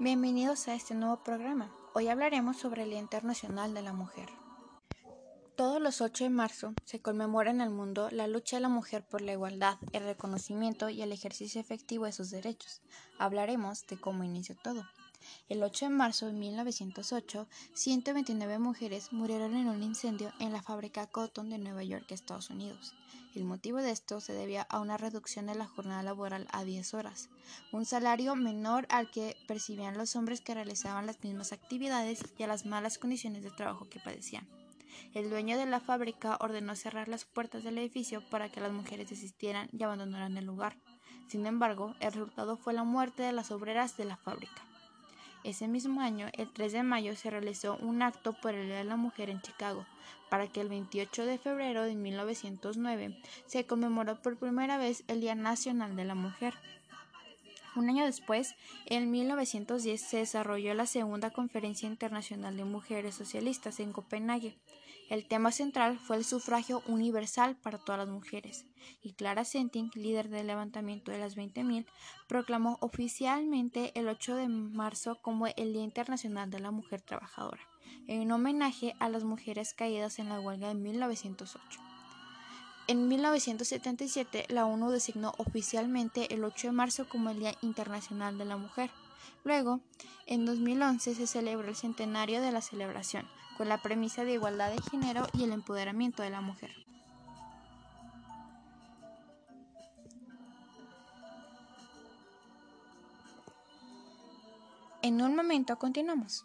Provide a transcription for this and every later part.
Bienvenidos a este nuevo programa. Hoy hablaremos sobre el Día Internacional de la Mujer. Todos los 8 de marzo se conmemora en el mundo la lucha de la mujer por la igualdad, el reconocimiento y el ejercicio efectivo de sus derechos. Hablaremos de cómo inició todo. El 8 de marzo de 1908, 129 mujeres murieron en un incendio en la fábrica Cotton de Nueva York, Estados Unidos. El motivo de esto se debía a una reducción de la jornada laboral a 10 horas, un salario menor al que percibían los hombres que realizaban las mismas actividades y a las malas condiciones de trabajo que padecían. El dueño de la fábrica ordenó cerrar las puertas del edificio para que las mujeres desistieran y abandonaran el lugar. Sin embargo, el resultado fue la muerte de las obreras de la fábrica. Ese mismo año, el 3 de mayo, se realizó un acto por el Día de la Mujer en Chicago, para que el 28 de febrero de 1909 se conmemoró por primera vez el Día Nacional de la Mujer. Un año después, en 1910, se desarrolló la Segunda Conferencia Internacional de Mujeres Socialistas en Copenhague. El tema central fue el sufragio universal para todas las mujeres, y Clara Senting, líder del levantamiento de las 20.000, proclamó oficialmente el 8 de marzo como el Día Internacional de la Mujer Trabajadora, en homenaje a las mujeres caídas en la huelga de 1908. En 1977, la ONU designó oficialmente el 8 de marzo como el Día Internacional de la Mujer. Luego, en 2011 se celebró el centenario de la celebración, con la premisa de igualdad de género y el empoderamiento de la mujer. En un momento continuamos.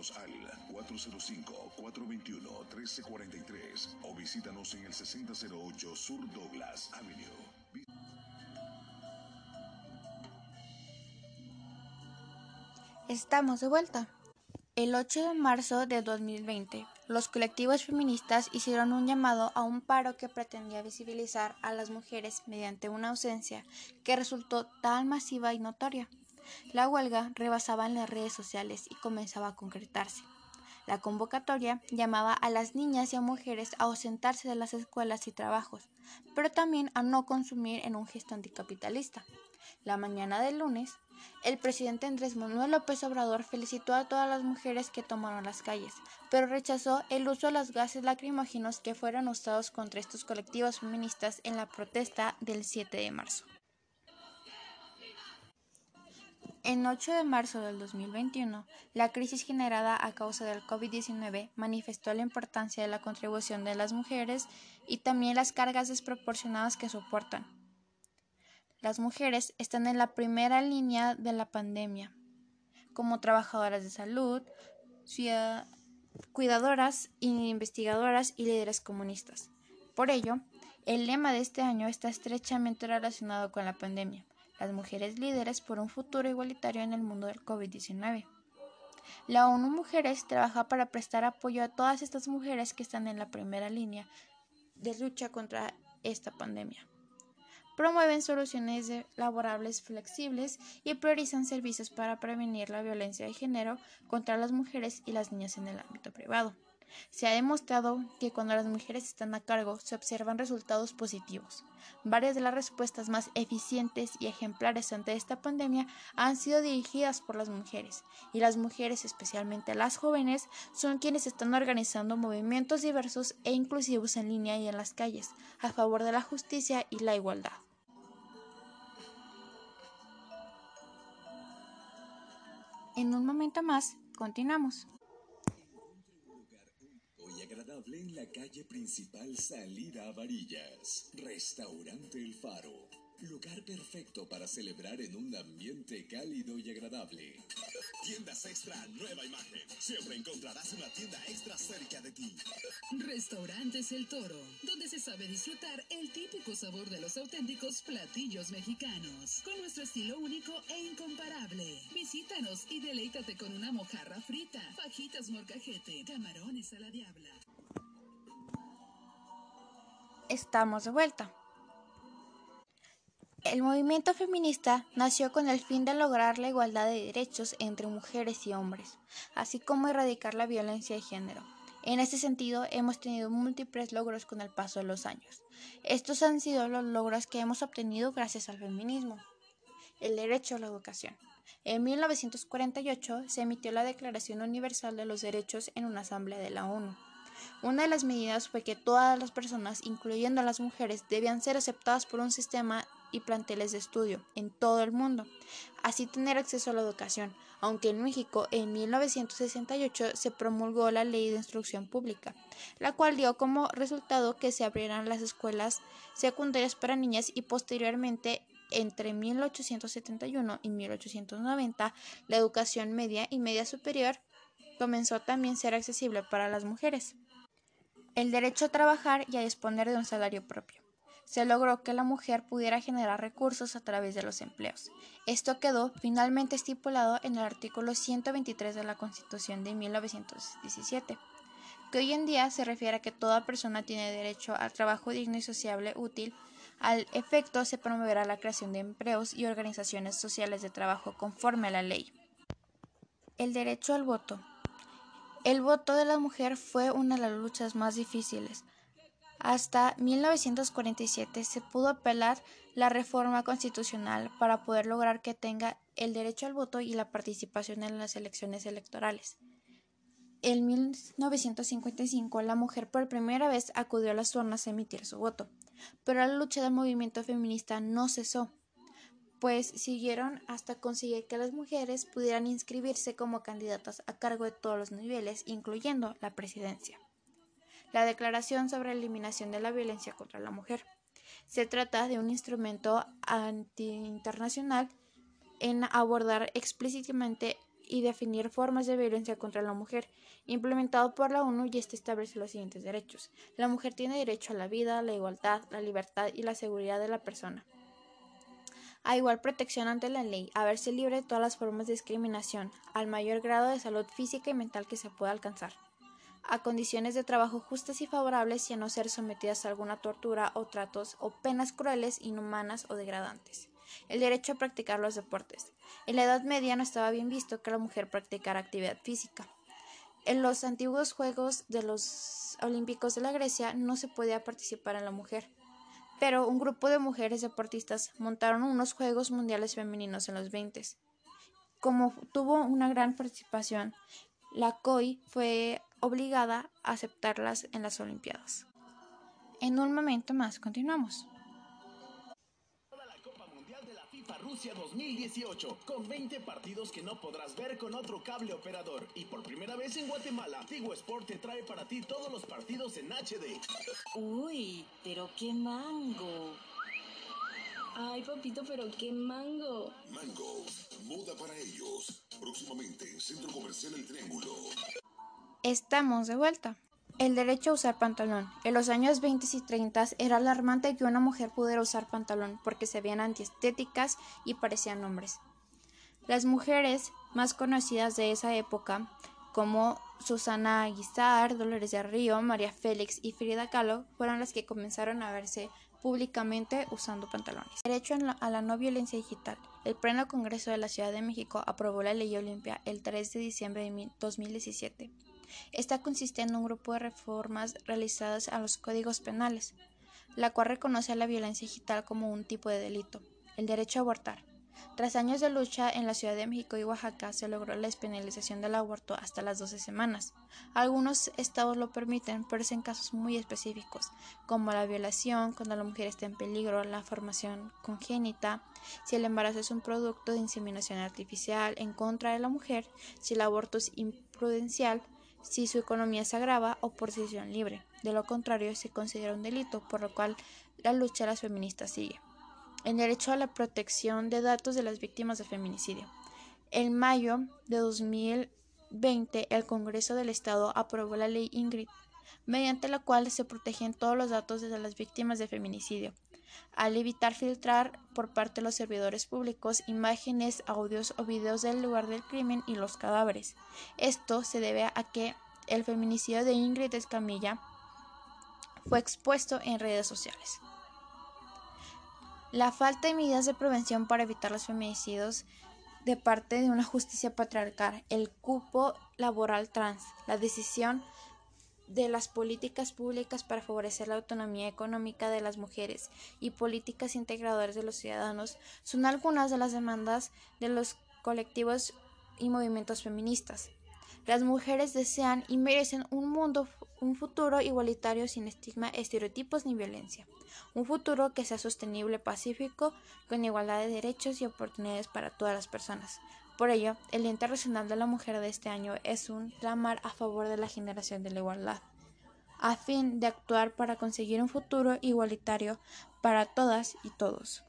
Al 405-421-1343 o visítanos en el 6008 Sur Douglas Avenue. Estamos de vuelta. El 8 de marzo de 2020, los colectivos feministas hicieron un llamado a un paro que pretendía visibilizar a las mujeres mediante una ausencia que resultó tan masiva y notoria. La huelga rebasaba en las redes sociales y comenzaba a concretarse. La convocatoria llamaba a las niñas y a mujeres a ausentarse de las escuelas y trabajos, pero también a no consumir en un gesto anticapitalista. La mañana del lunes, el presidente Andrés Manuel López Obrador felicitó a todas las mujeres que tomaron las calles, pero rechazó el uso de los gases lacrimógenos que fueron usados contra estos colectivos feministas en la protesta del 7 de marzo. En 8 de marzo del 2021, la crisis generada a causa del COVID-19 manifestó la importancia de la contribución de las mujeres y también las cargas desproporcionadas que soportan. Las mujeres están en la primera línea de la pandemia, como trabajadoras de salud, cuidadoras, investigadoras y líderes comunistas. Por ello, el lema de este año está estrechamente relacionado con la pandemia las mujeres líderes por un futuro igualitario en el mundo del COVID-19. La ONU Mujeres trabaja para prestar apoyo a todas estas mujeres que están en la primera línea de lucha contra esta pandemia. Promueven soluciones laborables flexibles y priorizan servicios para prevenir la violencia de género contra las mujeres y las niñas en el ámbito privado. Se ha demostrado que cuando las mujeres están a cargo se observan resultados positivos. Varias de las respuestas más eficientes y ejemplares ante esta pandemia han sido dirigidas por las mujeres, y las mujeres, especialmente las jóvenes, son quienes están organizando movimientos diversos e inclusivos en línea y en las calles, a favor de la justicia y la igualdad. En un momento más, continuamos en la calle principal Salida a Varillas. Restaurante El Faro. Lugar perfecto para celebrar en un ambiente cálido y agradable. Tiendas Extra, nueva imagen. Siempre encontrarás una tienda extra cerca de ti. Restaurantes El Toro, donde se sabe disfrutar el típico sabor de los auténticos platillos mexicanos, con nuestro estilo único e incomparable. Visítanos y deleítate con una mojarra frita, fajitas morcajete, camarones a la diabla. Estamos de vuelta. El movimiento feminista nació con el fin de lograr la igualdad de derechos entre mujeres y hombres, así como erradicar la violencia de género. En este sentido, hemos tenido múltiples logros con el paso de los años. Estos han sido los logros que hemos obtenido gracias al feminismo. El derecho a la educación. En 1948 se emitió la Declaración Universal de los Derechos en una asamblea de la ONU. Una de las medidas fue que todas las personas, incluyendo las mujeres, debían ser aceptadas por un sistema y planteles de estudio en todo el mundo, así tener acceso a la educación, aunque en México en 1968 se promulgó la Ley de Instrucción Pública, la cual dio como resultado que se abrieran las escuelas secundarias para niñas y posteriormente entre 1871 y 1890 la educación media y media superior comenzó también a ser accesible para las mujeres. El derecho a trabajar y a disponer de un salario propio se logró que la mujer pudiera generar recursos a través de los empleos. Esto quedó finalmente estipulado en el artículo 123 de la Constitución de 1917, que hoy en día se refiere a que toda persona tiene derecho al trabajo digno y sociable útil. Al efecto se promoverá la creación de empleos y organizaciones sociales de trabajo conforme a la ley. El derecho al voto. El voto de la mujer fue una de las luchas más difíciles, hasta 1947 se pudo apelar la reforma constitucional para poder lograr que tenga el derecho al voto y la participación en las elecciones electorales. En 1955 la mujer por primera vez acudió a las urnas a emitir su voto, pero la lucha del movimiento feminista no cesó, pues siguieron hasta conseguir que las mujeres pudieran inscribirse como candidatas a cargo de todos los niveles, incluyendo la presidencia la Declaración sobre la Eliminación de la Violencia contra la Mujer. Se trata de un instrumento anti-internacional en abordar explícitamente y definir formas de violencia contra la mujer, implementado por la ONU y este establece los siguientes derechos. La mujer tiene derecho a la vida, la igualdad, la libertad y la seguridad de la persona. A igual protección ante la ley, a verse libre de todas las formas de discriminación, al mayor grado de salud física y mental que se pueda alcanzar a condiciones de trabajo justas y favorables y a no ser sometidas a alguna tortura o tratos o penas crueles, inhumanas o degradantes. El derecho a practicar los deportes. En la Edad Media no estaba bien visto que la mujer practicara actividad física. En los antiguos Juegos de los Olímpicos de la Grecia no se podía participar en la mujer, pero un grupo de mujeres deportistas montaron unos Juegos Mundiales Femeninos en los 20. Como tuvo una gran participación, la COI fue obligada a aceptarlas en las Olimpiadas. En un momento más continuamos. Rusia 2018, con 20 partidos que no podrás ver con otro cable operador. Y por primera vez en Guatemala, Tigo Sport te trae para ti todos los partidos en HD. Uy, pero qué mango. Ay, papito, pero qué mango. Mango, moda para ellos. Próximamente en Centro Comercial El Triángulo. Estamos de vuelta. El derecho a usar pantalón. En los años 20 y 30 era alarmante que una mujer pudiera usar pantalón porque se veían antiestéticas y parecían hombres. Las mujeres más conocidas de esa época, como Susana Aguizar, Dolores de Río, María Félix y Frida Kahlo, fueron las que comenzaron a verse públicamente usando pantalones. Derecho a la no violencia digital. El Pleno Congreso de la Ciudad de México aprobó la Ley Olimpia el 3 de diciembre de 2017 esta consiste en un grupo de reformas realizadas a los códigos penales, la cual reconoce a la violencia digital como un tipo de delito. El derecho a abortar. Tras años de lucha en la Ciudad de México y Oaxaca se logró la despenalización del aborto hasta las 12 semanas. Algunos estados lo permiten, pero es en casos muy específicos, como la violación, cuando la mujer está en peligro, la formación congénita, si el embarazo es un producto de inseminación artificial en contra de la mujer, si el aborto es imprudencial, si su economía se agrava o por decisión libre. De lo contrario, se considera un delito, por lo cual la lucha de las feministas sigue. El derecho a la protección de datos de las víctimas de feminicidio. En mayo de 2020, el Congreso del Estado aprobó la ley Ingrid, mediante la cual se protegen todos los datos de las víctimas de feminicidio, al evitar filtrar por parte de los servidores públicos imágenes, audios o videos del lugar del crimen y los cadáveres. Esto se debe a que el feminicidio de Ingrid Escamilla fue expuesto en redes sociales. La falta de medidas de prevención para evitar los feminicidios de parte de una justicia patriarcal, el cupo laboral trans, la decisión de las políticas públicas para favorecer la autonomía económica de las mujeres y políticas integradoras de los ciudadanos son algunas de las demandas de los colectivos y movimientos feministas. Las mujeres desean y merecen un mundo, un futuro igualitario sin estigma, estereotipos ni violencia. Un futuro que sea sostenible, pacífico, con igualdad de derechos y oportunidades para todas las personas. Por ello, el Día Internacional de la Mujer de este año es un clamar a favor de la generación de la igualdad, a fin de actuar para conseguir un futuro igualitario para todas y todos.